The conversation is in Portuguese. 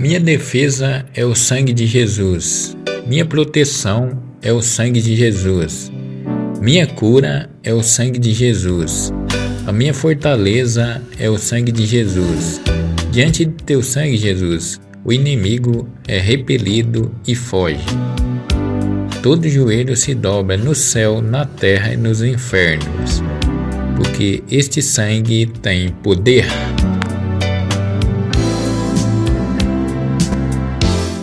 Minha defesa é o sangue de Jesus. Minha proteção é o sangue de Jesus. Minha cura é o sangue de Jesus. A minha fortaleza é o sangue de Jesus. Diante de teu sangue, Jesus, o inimigo é repelido e foge. Todo joelho se dobra no céu, na terra e nos infernos, porque este sangue tem poder.